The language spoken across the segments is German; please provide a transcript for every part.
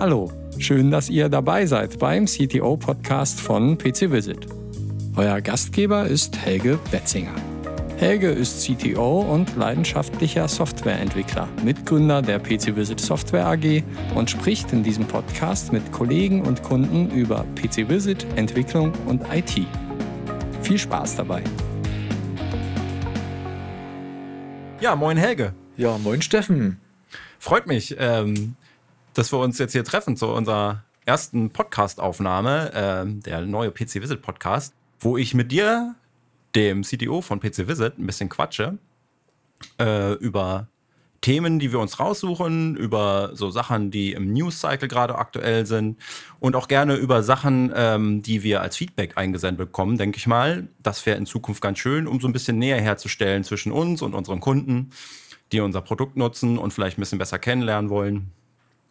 Hallo, schön, dass ihr dabei seid beim CTO-Podcast von PC Visit. Euer Gastgeber ist Helge Betzinger. Helge ist CTO und leidenschaftlicher Softwareentwickler, Mitgründer der PC Visit Software AG und spricht in diesem Podcast mit Kollegen und Kunden über PC Visit, Entwicklung und IT. Viel Spaß dabei. Ja, moin Helge. Ja, moin Steffen. Freut mich, ähm, dass wir uns jetzt hier treffen zu unserer ersten Podcast-Aufnahme, äh, der neue PC Visit Podcast, wo ich mit dir dem CTO von PC Visit ein bisschen quatsche äh, über Themen, die wir uns raussuchen, über so Sachen, die im News-Cycle gerade aktuell sind und auch gerne über Sachen, ähm, die wir als Feedback eingesendet bekommen, denke ich mal. Das wäre in Zukunft ganz schön, um so ein bisschen näher herzustellen zwischen uns und unseren Kunden, die unser Produkt nutzen und vielleicht ein bisschen besser kennenlernen wollen.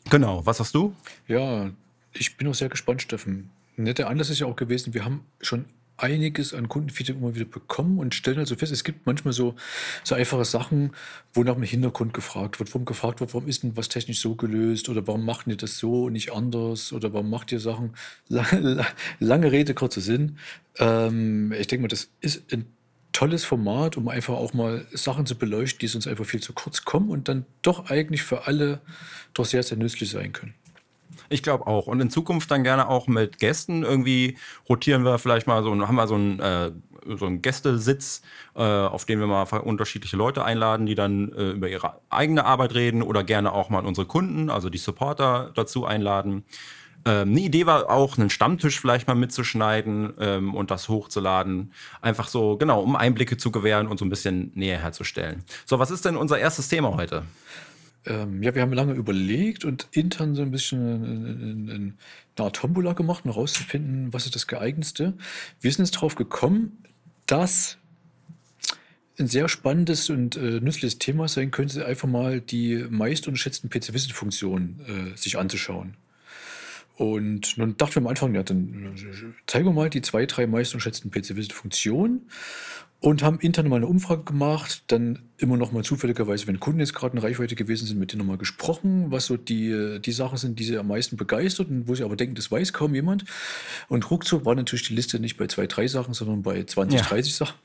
Genau, was hast du? Ja, ich bin auch sehr gespannt, Steffen. Netter Anlass ist ja auch gewesen, wir haben schon einiges an Kundenfeedback immer wieder bekommen und stellen also fest, es gibt manchmal so, so einfache Sachen, wo nach dem Hintergrund gefragt wird, warum gefragt wird, warum ist denn was technisch so gelöst oder warum macht ihr das so und nicht anders oder warum macht ihr Sachen, lange Rede, kurzer Sinn. Ähm, ich denke mal, das ist ein tolles Format, um einfach auch mal Sachen zu beleuchten, die sonst einfach viel zu kurz kommen und dann doch eigentlich für alle doch sehr, sehr nützlich sein können. Ich glaube auch. Und in Zukunft dann gerne auch mit Gästen. Irgendwie rotieren wir vielleicht mal so, haben wir so einen, äh, so einen Gästesitz, äh, auf den wir mal unterschiedliche Leute einladen, die dann äh, über ihre eigene Arbeit reden oder gerne auch mal unsere Kunden, also die Supporter dazu einladen. Ähm, eine Idee war auch, einen Stammtisch vielleicht mal mitzuschneiden ähm, und das hochzuladen. Einfach so, genau, um Einblicke zu gewähren und so ein bisschen näher herzustellen. So, was ist denn unser erstes Thema heute? Ähm, ja, wir haben lange überlegt und intern so ein bisschen eine Art Tombola gemacht, um herauszufinden, was ist das geeignetste. Wir sind jetzt drauf gekommen, dass ein sehr spannendes und äh, nützliches Thema sein könnte, einfach mal die meist unterschätzten PC-Visit-Funktionen äh, sich anzuschauen. Und nun dachten wir am Anfang, ja, dann zeigen wir mal die zwei, drei meist unterschätzten PC-Visit-Funktionen und haben intern mal eine Umfrage gemacht, dann immer noch mal zufälligerweise, wenn Kunden jetzt gerade in Reichweite gewesen sind, mit denen nochmal gesprochen, was so die, die Sachen sind, die sie am meisten begeistert und wo sie aber denken, das weiß kaum jemand. Und ruckzuck war natürlich die Liste nicht bei zwei, drei Sachen, sondern bei 20, ja. 30 Sachen.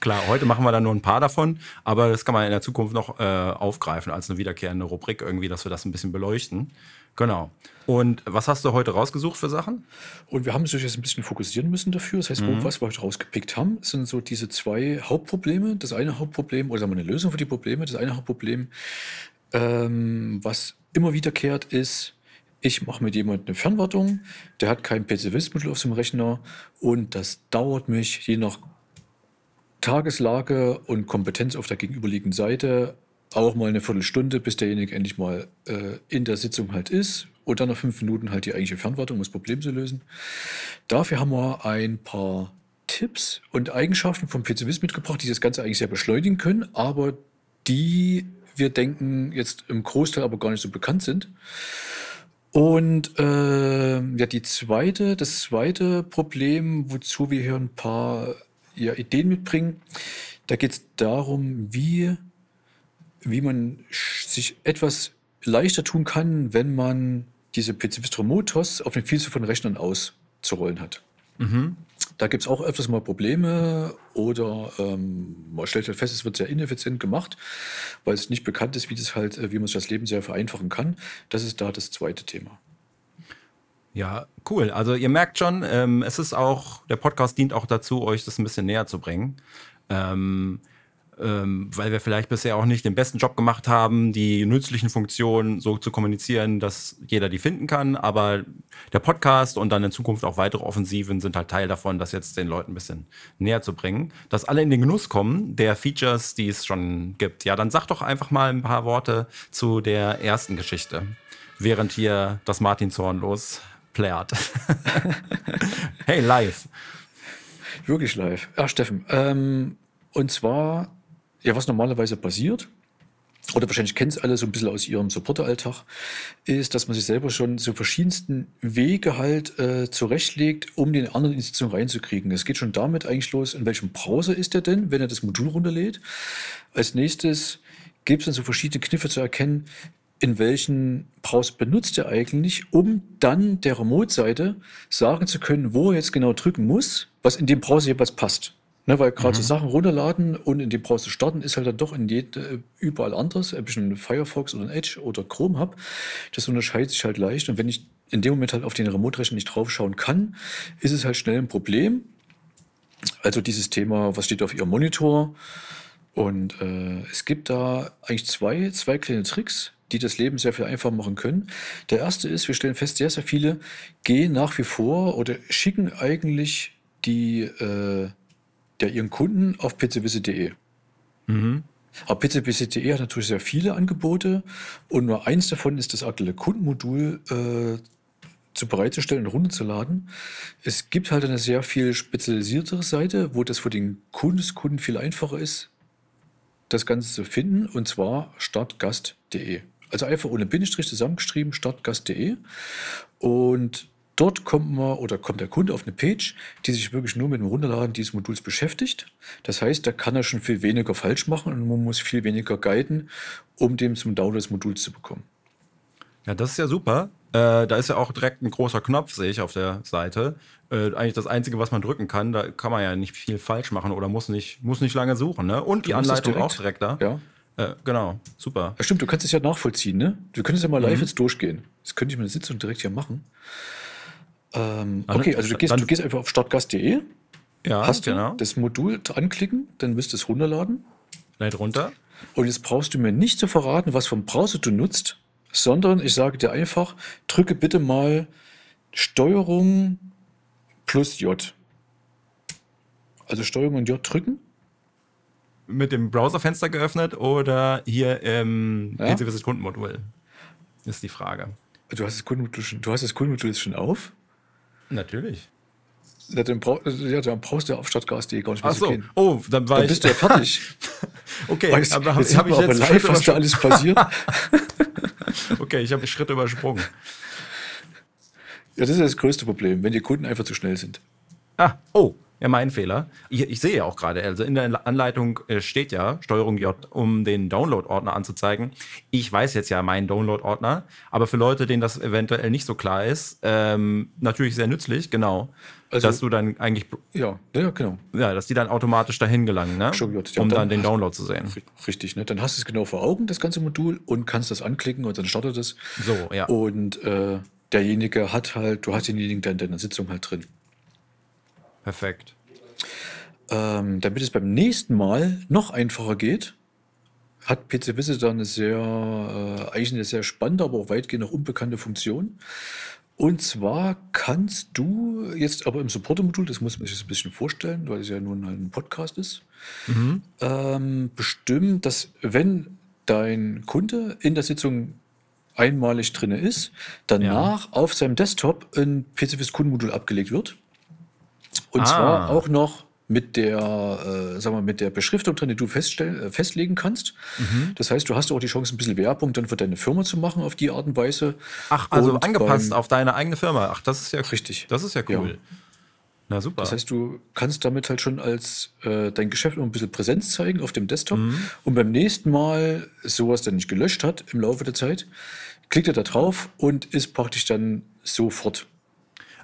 Klar, heute machen wir dann nur ein paar davon, aber das kann man in der Zukunft noch äh, aufgreifen als eine wiederkehrende Rubrik irgendwie, dass wir das ein bisschen beleuchten. Genau. Und was hast du heute rausgesucht für Sachen? Und wir haben uns jetzt ein bisschen fokussieren müssen dafür. Das heißt, mhm. was wir heute rausgepickt haben, sind so diese zwei Hauptprobleme. Das eine Hauptproblem, oder sagen wir eine Lösung für die Probleme. Das eine Hauptproblem, ähm, was immer wiederkehrt, ist, ich mache mit jemandem eine Fernwartung, der hat kein PCV-Mittel auf seinem Rechner und das dauert mich je nach Tageslage und Kompetenz auf der gegenüberliegenden Seite auch mal eine Viertelstunde, bis derjenige endlich mal äh, in der Sitzung halt ist und dann nach fünf Minuten halt die eigentliche Fernwartung, um das Problem zu lösen. Dafür haben wir ein paar Tipps und Eigenschaften vom PCWIS mitgebracht, die das Ganze eigentlich sehr beschleunigen können, aber die wir denken jetzt im Großteil aber gar nicht so bekannt sind. Und äh, ja, die zweite, das zweite Problem, wozu wir hier ein paar ja, Ideen mitbringen, da geht es darum, wie wie man sich etwas leichter tun kann, wenn man diese PC-Bistro-Motos auf den Vielzahl von Rechnern auszurollen hat. Mhm. Da gibt es auch öfters mal Probleme oder ähm, man stellt halt fest, es wird sehr ineffizient gemacht, weil es nicht bekannt ist, wie, das halt, äh, wie man sich das Leben sehr vereinfachen kann. Das ist da das zweite Thema. Ja, cool. Also ihr merkt schon, ähm, es ist auch, der Podcast dient auch dazu, euch das ein bisschen näher zu bringen. Ähm, ähm, weil wir vielleicht bisher auch nicht den besten Job gemacht haben, die nützlichen Funktionen so zu kommunizieren, dass jeder die finden kann. Aber der Podcast und dann in Zukunft auch weitere Offensiven sind halt Teil davon, das jetzt den Leuten ein bisschen näher zu bringen, dass alle in den Genuss kommen der Features, die es schon gibt. Ja, dann sag doch einfach mal ein paar Worte zu der ersten Geschichte, während hier das Martinshorn los plärt. hey, live. Wirklich live. Ja, Steffen. Ähm, und zwar ja, was normalerweise passiert, oder wahrscheinlich kennen es alle so ein bisschen aus ihrem Supporteralltag, ist, dass man sich selber schon so verschiedensten Wege halt äh, zurechtlegt, um den anderen in die Sitzung reinzukriegen. Es geht schon damit eigentlich los, in welchem Browser ist er denn, wenn er das Modul runterlädt. Als nächstes gibt es dann so verschiedene Kniffe zu erkennen, in welchen Browser benutzt er eigentlich, um dann der Remote-Seite sagen zu können, wo er jetzt genau drücken muss, was in dem Browser jeweils passt. Ne, weil gerade so Sachen runterladen und in dem Browser starten ist halt dann doch in jede, überall anders, ob ich einen Firefox oder einen Edge oder Chrome habe. Das unterscheidet sich halt leicht. Und wenn ich in dem Moment halt auf den Remote-Rechner nicht draufschauen kann, ist es halt schnell ein Problem. Also dieses Thema, was steht auf Ihrem Monitor? Und äh, es gibt da eigentlich zwei, zwei kleine Tricks, die das Leben sehr viel einfacher machen können. Der erste ist, wir stellen fest, sehr, sehr viele gehen nach wie vor oder schicken eigentlich die, äh, der, ihren Kunden auf pcvisit.de. Aber pcvisit.de hat natürlich sehr viele Angebote und nur eins davon ist das aktuelle Kundenmodul äh, zu bereitzustellen und runterzuladen. Es gibt halt eine sehr viel spezialisiertere Seite, wo das für den Kunden viel einfacher ist, das Ganze zu finden, und zwar startgast.de. Also einfach ohne Bindestrich zusammengeschrieben, startgast.de. Und dort kommt man oder kommt der Kunde auf eine Page, die sich wirklich nur mit dem Runterladen dieses Moduls beschäftigt. Das heißt, da kann er schon viel weniger falsch machen und man muss viel weniger guiden, um dem zum Download des Moduls zu bekommen. Ja, das ist ja super. Äh, da ist ja auch direkt ein großer Knopf, sehe ich auf der Seite. Äh, eigentlich das Einzige, was man drücken kann. Da kann man ja nicht viel falsch machen oder muss nicht, muss nicht lange suchen. Ne? Und die Du es Anleitung auch direkt da. Ja. Äh, genau, super. Ja, stimmt, du kannst es ja nachvollziehen, ne? Du könntest ja mal live jetzt durchgehen. Das könnte ich mit der Sitzung direkt hier machen. Ähm, okay, also du gehst, Dann- du gehst einfach auf startgast.de, Ja, hast du genau. das Modul anklicken, dann wirst du es runterladen. Gleich runter. Und jetzt brauchst du mir nicht zu verraten, was vom Browser du nutzt, sondern ich sage dir einfach, drücke bitte mal Steuerung plus J. Also Steuerung und J drücken. Mit dem Browserfenster geöffnet oder hier im Ja. PC Visit Kundenmodul? Ist die Frage. Du hast das Kundenmodul schon, du hast das Kundenmodul schon auf. Natürlich. Ja, dann, brauch, ja, dann brauchst du auf startgas.de gar nicht mehr Ach so. gehen. Oh, dann war Dann ich. bist du ja fertig. okay, Weißt, aber habe jetzt hab ich aber jetzt live, was da alles passiert. Okay, ich habe Schritte übersprungen. Ja, das ist das größte Problem, wenn die Kunden einfach zu schnell sind. Ah, oh, ja, mein Fehler. Ich, ich sehe ja auch gerade, also in der Anleitung äh, steht ja Steuerung J, um den Download-Ordner anzuzeigen. Ich weiß jetzt ja meinen Download-Ordner, aber für Leute, denen das eventuell nicht so klar ist, ähm, natürlich sehr nützlich, genau. Also- dass du dann eigentlich, Ja, ja, genau. ja, dass die dann automatisch dahin gelangen, ne? Steuerung J, ja, um dann dann den Download zu sehen. Richtig, ne? Dann hast du es genau vor Augen, das ganze Modul, und kannst das anklicken und dann startet es. So, ja. Und äh, derjenige hat halt, du hast denjenigen dann in deiner Sitzung halt drin. Perfekt. Ähm, damit es beim nächsten Mal noch einfacher geht, hat PC Visitor eine sehr, äh, eigentlich eine sehr spannende, aber auch weitgehend noch unbekannte Funktion. Und zwar kannst du jetzt aber im Supporter-Modul, das muss man sich so ein bisschen vorstellen, weil es ja nun halt ein Podcast ist, ähm, bestimmen, dass wenn dein Kunde in der Sitzung einmalig drin ist, danach auf seinem Desktop ein PCFIS-Kundenmodul abgelegt wird. Und Ah. zwar auch noch mit der, äh, sagen wir, mit der Beschriftung drin, die du feststell, äh, festlegen kannst. Das heißt, du hast auch die Chance, ein bisschen Werbung dann für deine Firma zu machen auf die Art und Weise. Ach, also Und angepasst beim- auf deine eigene Firma. Ach, das ist ja Richtig. Das ist ja cool. Ja. Na super. Das heißt, du kannst damit halt schon als äh, dein Geschäft noch ein bisschen Präsenz zeigen auf dem Desktop. Und beim nächsten Mal, sowas dann nicht gelöscht hat im Laufe der Zeit, klickt er da drauf und ist praktisch dann sofort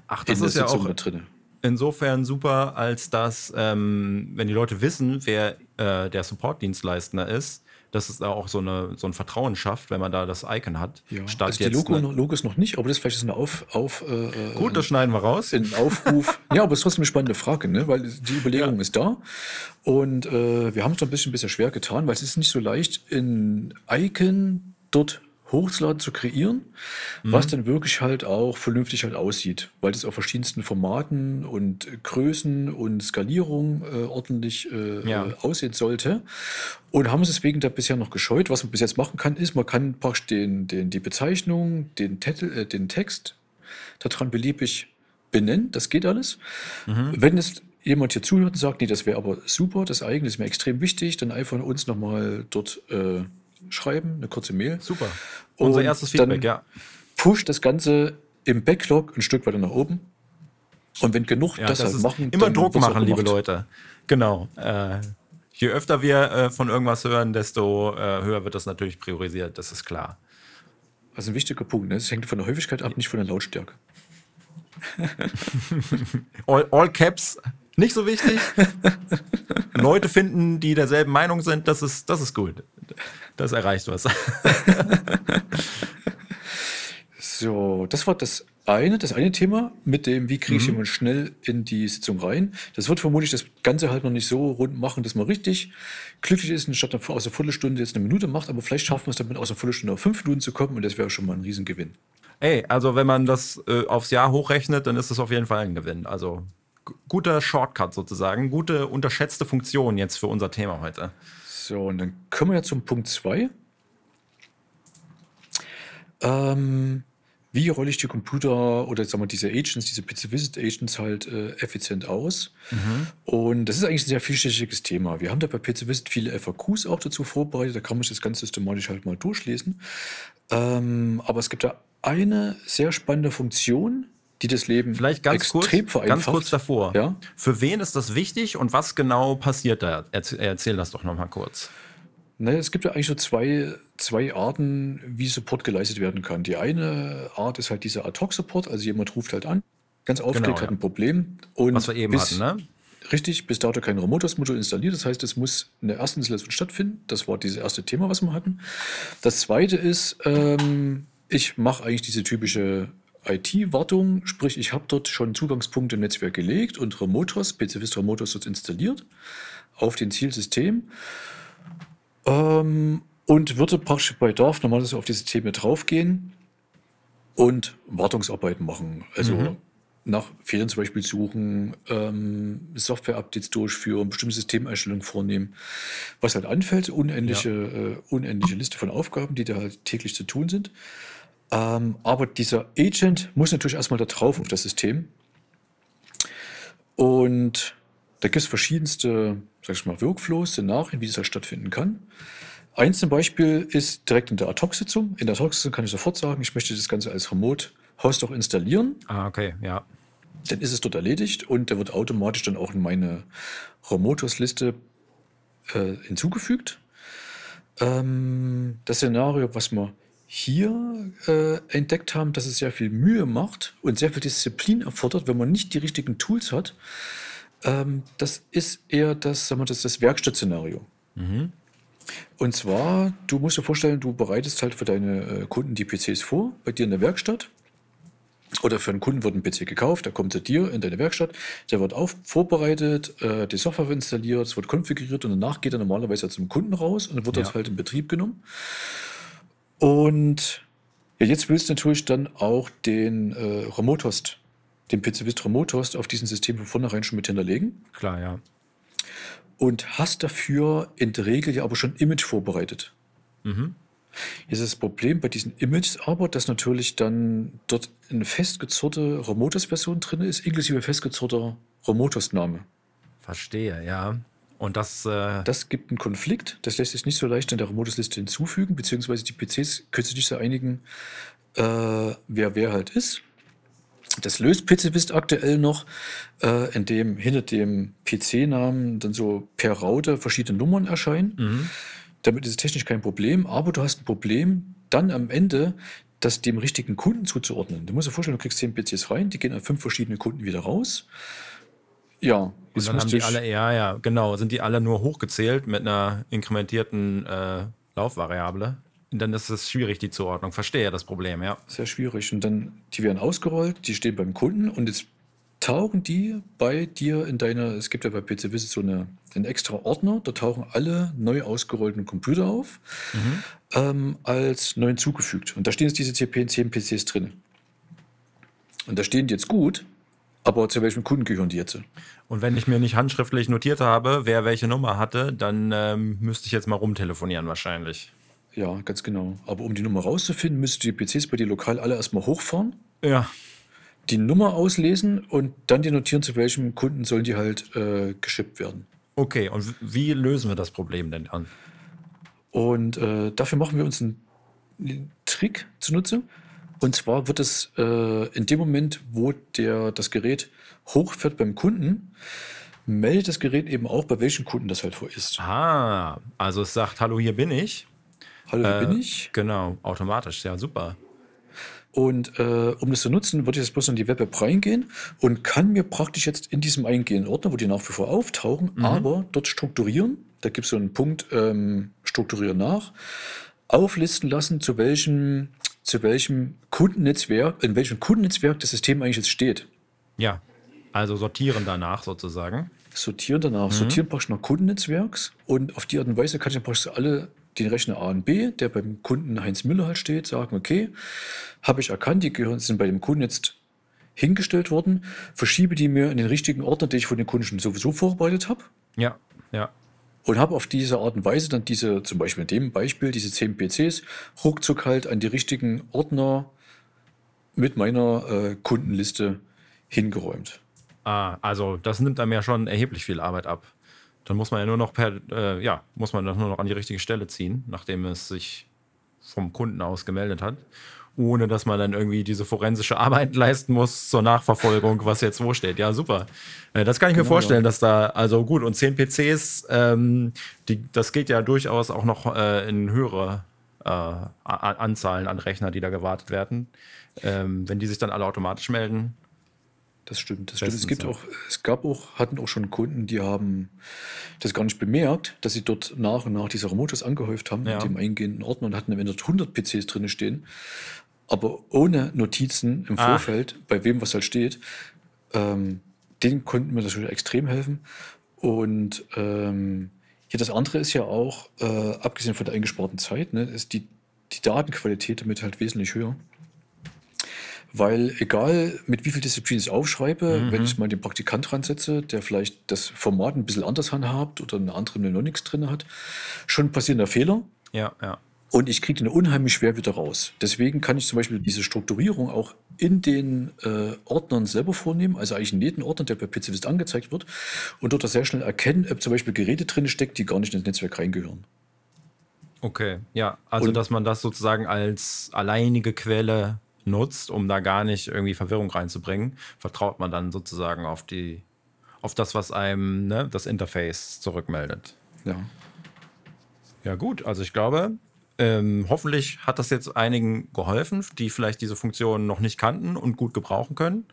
Ach, in das der ist ja Sitzung auch drin. Insofern super, als dass, ähm, wenn die Leute wissen, wer äh, der Support-Dienstleister ist, dass es da auch so, eine, so ein Vertrauen schafft, wenn man da das Icon hat. Ja. Statt Also die jetzt Logo, ne- Logos noch nicht, aber das ist vielleicht ein Auf, auf, äh, Gut, das schneiden wir raus. ein Aufruf. ja, aber es ist trotzdem eine spannende Frage, ne? weil die Überlegung ist da. Und äh, wir haben es noch ein bisschen bisher schwer getan, weil es ist nicht so leicht, ein Icon dort hochzuladen, zu kreieren, was Mhm. dann wirklich halt auch vernünftig halt aussieht, weil das auf verschiedensten Formaten und Größen und Skalierung äh, ordentlich äh, Ja. äh, aussehen sollte. Und haben uns deswegen da bisher noch gescheut. Was man bis jetzt machen kann, ist, man kann praktisch den, den, die Bezeichnung, den, Titel, äh, den Text daran beliebig benennen. Das geht alles. Wenn es jemand hier zuhört und sagt, nee, das wäre aber super, das eigene ist mir extrem wichtig, dann einfach uns nochmal dort äh, schreiben, eine kurze Mail. Super. Unser Und erstes Feedback, ja. Push das Ganze im Backlog ein Stück weiter nach oben. Und wenn genug ja das, halt ist machen, immer Druck machen, liebe. Leute. Genau. Äh, je öfter wir äh, von irgendwas hören, desto äh, höher wird das natürlich priorisiert, das ist klar. Das ist ein wichtiger Punkt. Ne? Das hängt von der Häufigkeit ab, nicht von der Lautstärke. All, all Caps, nicht so wichtig. Leute finden, die derselben Meinung sind, das ist, das ist gut. Das erreicht was. So, das war das eine, das eine Thema mit dem, wie kriege ich jemanden schnell in die Sitzung rein. Das wird vermutlich das Ganze halt noch nicht so rund machen, dass man richtig glücklich ist und statt aus einer Viertelstunde jetzt eine Minute macht, aber vielleicht schaffen wir es damit aus einer Viertelstunde auf fünf Minuten zu kommen und das wäre schon mal ein Riesengewinn. Ey, also wenn man das äh, aufs Jahr hochrechnet, dann ist das auf jeden Fall ein Gewinn. Also gu- guter Shortcut sozusagen, gute unterschätzte Funktion jetzt für unser Thema heute. So, und dann kommen wir ja zum Punkt 2. Ähm, wie rolle ich die Computer oder sagen wir diese Agents, diese PC Visit Agents halt äh, effizient aus? Und das ist eigentlich ein sehr vielschichtiges Thema. Wir haben da bei PC Visit viele FAQs auch dazu vorbereitet, da kann man sich das ganz systematisch halt mal durchlesen. Ähm, aber es gibt da eine sehr spannende Funktion, die das Leben Vielleicht ganz kurz, ganz kurz davor. Ja? Für wen ist das wichtig und was genau passiert da? Erzähl, erzähl das doch nochmal kurz. Naja, es gibt ja eigentlich so zwei, zwei Arten, wie Support geleistet werden kann. Die eine Art ist halt dieser Ad-Hoc-Support, also jemand ruft halt an, ganz aufgeregt, Genau, ja. hat ein Problem. Und Was wir eben bis, hatten, ne? Richtig, bis dato kein Remotos-Modul installiert. Das heißt, es muss eine erste Installation stattfinden. Das war dieses erste Thema, was wir hatten. Das zweite ist, ähm, ich mache eigentlich diese typische IT-Wartung, sprich, ich habe dort schon Zugangspunkte im Netzwerk gelegt und Remotos, PCVist Remotos dort installiert auf den Zielsystem. Ähm, und würde praktisch bei Bedarf normalerweise auf die Systeme draufgehen und Wartungsarbeiten machen. Also nach Fehlern zum Beispiel suchen, ähm, Software-Updates durchführen, bestimmte Systemeinstellungen vornehmen. Was halt anfällt, unendliche, äh, unendliche Liste von Aufgaben, die da halt täglich zu tun sind. Ähm, aber dieser Agent muss natürlich erstmal da drauf auf das System. Und da gibt es verschiedenste, sag ich mal, Workflows, Szenarien, wie das halt stattfinden kann. Eins zum Beispiel ist direkt in der Ad-Hoc-Sitzung. In der Ad-Hoc-Sitzung kann ich sofort sagen, ich möchte das Ganze als Remote-Host auch installieren. Ah, okay, ja. Dann ist es dort erledigt und der wird automatisch dann auch in meine Remotos-Liste äh, hinzugefügt. Ähm, das Szenario, was wir hier äh, entdeckt haben, dass es sehr viel Mühe macht und sehr viel Disziplin erfordert, wenn man nicht die richtigen Tools hat, ähm, das ist eher das, sagen wir, das, das Werkstattszenario. Und zwar, du musst dir vorstellen, du bereitest halt für deine äh, Kunden die PCs vor, bei dir in der Werkstatt. Oder für einen Kunden wird ein PC gekauft, der kommt zu dir in deine Werkstatt, der wird auf, vorbereitet, äh, die Software wird installiert, es wird konfiguriert und danach geht er normalerweise zum Kunden raus und dann wird Ja. das halt in Betrieb genommen. Und ja, jetzt willst du natürlich dann auch den äh, Remote-Host, den PC-Vist Remote-Host auf diesem System von vornherein schon mit hinterlegen Klar, ja. und hast dafür in der Regel ja aber schon Image vorbereitet. Jetzt ist das Problem bei diesen Images aber, dass natürlich dann dort eine festgezurrte Remotos-Version drin ist, inklusive festgezurrter Remotos-Name. Verstehe, ja. Und das, äh, Das gibt einen Konflikt, das lässt sich nicht so leicht in der Remotos-Liste hinzufügen, beziehungsweise die PCs können sich nicht so einigen, äh, wer wer halt ist. Das löst PCBist aktuell noch, äh, indem hinter dem PC-Namen dann so per Raute verschiedene Nummern erscheinen. Damit ist es technisch kein Problem, aber du hast ein Problem dann am Ende, das dem richtigen Kunden zuzuordnen. Du musst dir vorstellen, du kriegst 10 PCs rein, die gehen an fünf verschiedene Kunden wieder raus. Ja, und dann haben die alle, ja, ja, genau, sind die alle nur hochgezählt mit einer inkrementierten äh, Laufvariable. Und dann ist es schwierig, die Zuordnung. Verstehe das Problem, ja. Sehr schwierig. Und dann, die werden ausgerollt, die stehen beim Kunden und jetzt tauchen die bei dir in deiner, es gibt ja bei PC Visit so eine, einen extra Ordner, da tauchen alle neu ausgerollten Computer auf, ähm, als neu hinzugefügt. Und da stehen jetzt diese CP 10 PCs drin. Und da stehen die jetzt gut, aber zu welchem Kunden gehören die jetzt? Und wenn ich mir nicht handschriftlich notiert habe, wer welche Nummer hatte, dann ähm, müsste ich jetzt mal rumtelefonieren wahrscheinlich. Ja, ganz genau. Aber um die Nummer rauszufinden, müsst ihr die PCs bei dir lokal alle erstmal hochfahren. Ja, die Nummer auslesen und dann die notieren, zu welchem Kunden sollen die halt äh, geschippt werden. okay. Und wie lösen wir das Problem denn dann? Und äh, dafür machen wir uns einen, einen Trick zunutze. Und zwar wird es äh, in dem Moment, wo der, das Gerät hochfährt beim Kunden, meldet das Gerät eben auch, bei welchem Kunden das halt vor ist. Ah, also es sagt, hallo, hier bin ich. Hallo, hier Äh, bin ich. Genau, automatisch, ja, super. Und äh, um das zu nutzen, würde ich jetzt bloß in die Web-App reingehen und kann mir praktisch jetzt in diesem eingehenden Ordner, wo die nach wie vor auftauchen, aber dort strukturieren. Da gibt es so einen Punkt, ähm, strukturieren nach, auflisten lassen, zu welchem, zu welchem Kundennetzwerk, in welchem Kundennetzwerk das System eigentlich jetzt steht. Ja, also sortieren danach sozusagen. Sortieren danach, sortieren praktisch nach Kundennetzwerks und auf die Art und Weise kann ich dann praktisch alle den Rechner A und B, der beim Kunden Heinz Müller halt steht, sagen, okay, habe ich erkannt, die gehören, sind bei dem Kunden jetzt hingestellt worden, verschiebe die mir in den richtigen Ordner, den ich von den Kunden schon sowieso vorbereitet habe Ja, ja. Und habe auf diese Art und Weise dann diese, zum Beispiel in dem Beispiel, diese 10 PCs, ruckzuck halt an die richtigen Ordner mit meiner äh, Kundenliste hingeräumt. Ah, also das nimmt einem ja schon erheblich viel Arbeit ab. Dann muss man ja nur noch per, äh, ja, muss man das nur noch an die richtige Stelle ziehen, nachdem es sich vom Kunden aus gemeldet hat. Ohne dass man dann irgendwie diese forensische Arbeit leisten muss zur Nachverfolgung, was jetzt wo steht. Ja, super. Äh, das kann ich mir Genau, vorstellen, ja. dass da, also gut, und 10 PCs, ähm, die, das geht ja durchaus auch noch äh, in höhere äh, Anzahlen an Rechner, die da gewartet werden. Ähm, wenn die sich dann alle automatisch melden. Das stimmt. Das stimmt. Es gibt ja. auch, es gab auch, hatten auch schon Kunden, die haben das gar nicht bemerkt, dass sie dort nach und nach diese Remotes angehäuft haben Ja. in dem eingehenden Ordner und hatten am Ende dort 100 PCs drin stehen, aber ohne Notizen im Ah. Vorfeld, bei wem was halt steht. Ähm, denen konnten wir natürlich extrem helfen. Und ähm, ja, das andere ist ja auch, äh, abgesehen von der eingesparten Zeit, ne, ist die, die Datenqualität damit halt wesentlich höher. Weil egal mit wie viel Disziplin ich es aufschreibe, wenn ich mal den Praktikant ransetze, der vielleicht das Format ein bisschen anders handhabt oder eine andere Mnemonics drin hat, schon passieren da Fehler Ja, ja. Und ich kriege den unheimlich schwer wieder raus. Deswegen kann ich zum Beispiel diese Strukturierung auch in den äh, Ordnern selber vornehmen, also eigentlich in jeden Ordner, der bei PCWist angezeigt wird und dort sehr schnell erkennen, ob zum Beispiel Geräte drin steckt, die gar nicht ins Netzwerk reingehören. Okay, ja. Also, Und- dass man das sozusagen als alleinige Quelle nutzt, um da gar nicht irgendwie Verwirrung reinzubringen, vertraut man dann sozusagen auf die, auf das, was einem ne, das Interface zurückmeldet. Ja. Ja, gut. Also ich glaube, ähm, hoffentlich hat das jetzt einigen geholfen, die vielleicht diese Funktion noch nicht kannten und gut gebrauchen können.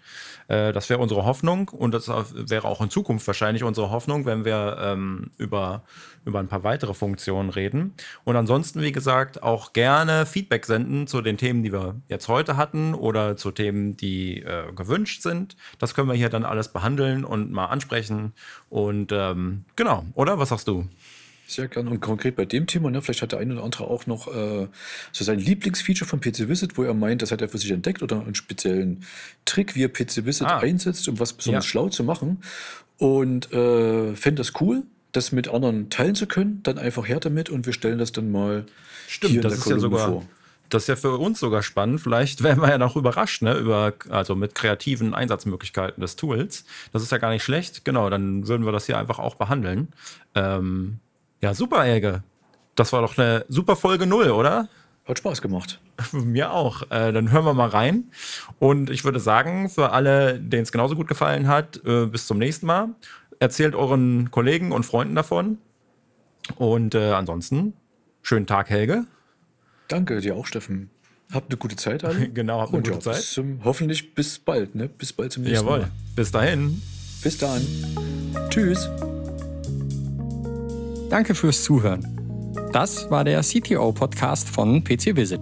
Äh, das wäre unsere Hoffnung und das wäre auch in Zukunft wahrscheinlich unsere Hoffnung, wenn wir ähm, über, über ein paar weitere Funktionen reden. Und ansonsten, wie gesagt, auch gerne Feedback senden zu den Themen, die wir jetzt heute hatten oder zu Themen, die äh, gewünscht sind. Das können wir hier dann alles behandeln und mal ansprechen. Und ähm, genau, oder? Was sagst du? Sehr gerne. Und konkret bei dem Thema, ne, vielleicht hat der eine oder andere auch noch äh, so sein Lieblingsfeature von PC Visit, wo er meint, das hat er für sich entdeckt oder einen speziellen Trick, wie er PC Visit Ah. einsetzt, um was besonders Ja. schlau zu machen. Und äh, fände das cool, das mit anderen teilen zu können. Dann einfach her damit und wir stellen das dann mal Stimmt, hier in das der ist ja Kolumne sogar. vor. Das ist ja für uns sogar spannend. Vielleicht werden wir ja noch überrascht, ne? Über, also mit kreativen Einsatzmöglichkeiten des Tools. Das ist ja gar nicht schlecht. Genau, dann würden wir das hier einfach auch behandeln. Ähm, ja, super, Elge. Das war doch eine super Folge null, oder? Hat Spaß gemacht. Mir auch. Äh, dann hören wir mal rein. Und ich würde sagen, für alle, denen es genauso gut gefallen hat, äh, bis zum nächsten Mal. Erzählt euren Kollegen und Freunden davon. Und äh, ansonsten, schönen Tag, Helge. Danke dir auch, Steffen. Habt eine gute Zeit alle. Genau, habt eine gute ja, Zeit. Bis zum, hoffentlich bis bald. Ne? Bis bald zum nächsten Jawohl. Mal. Bis dahin. Bis dann. Tschüss. Danke fürs Zuhören. Das war der CTO-Podcast von PC Visit.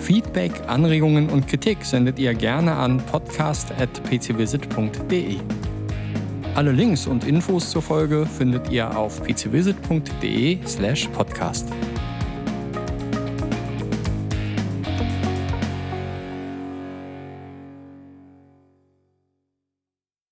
Feedback, Anregungen und Kritik sendet ihr gerne an podcast.pcvisit.de. Alle Links und Infos zur Folge findet ihr auf pcvisit.de slash podcast.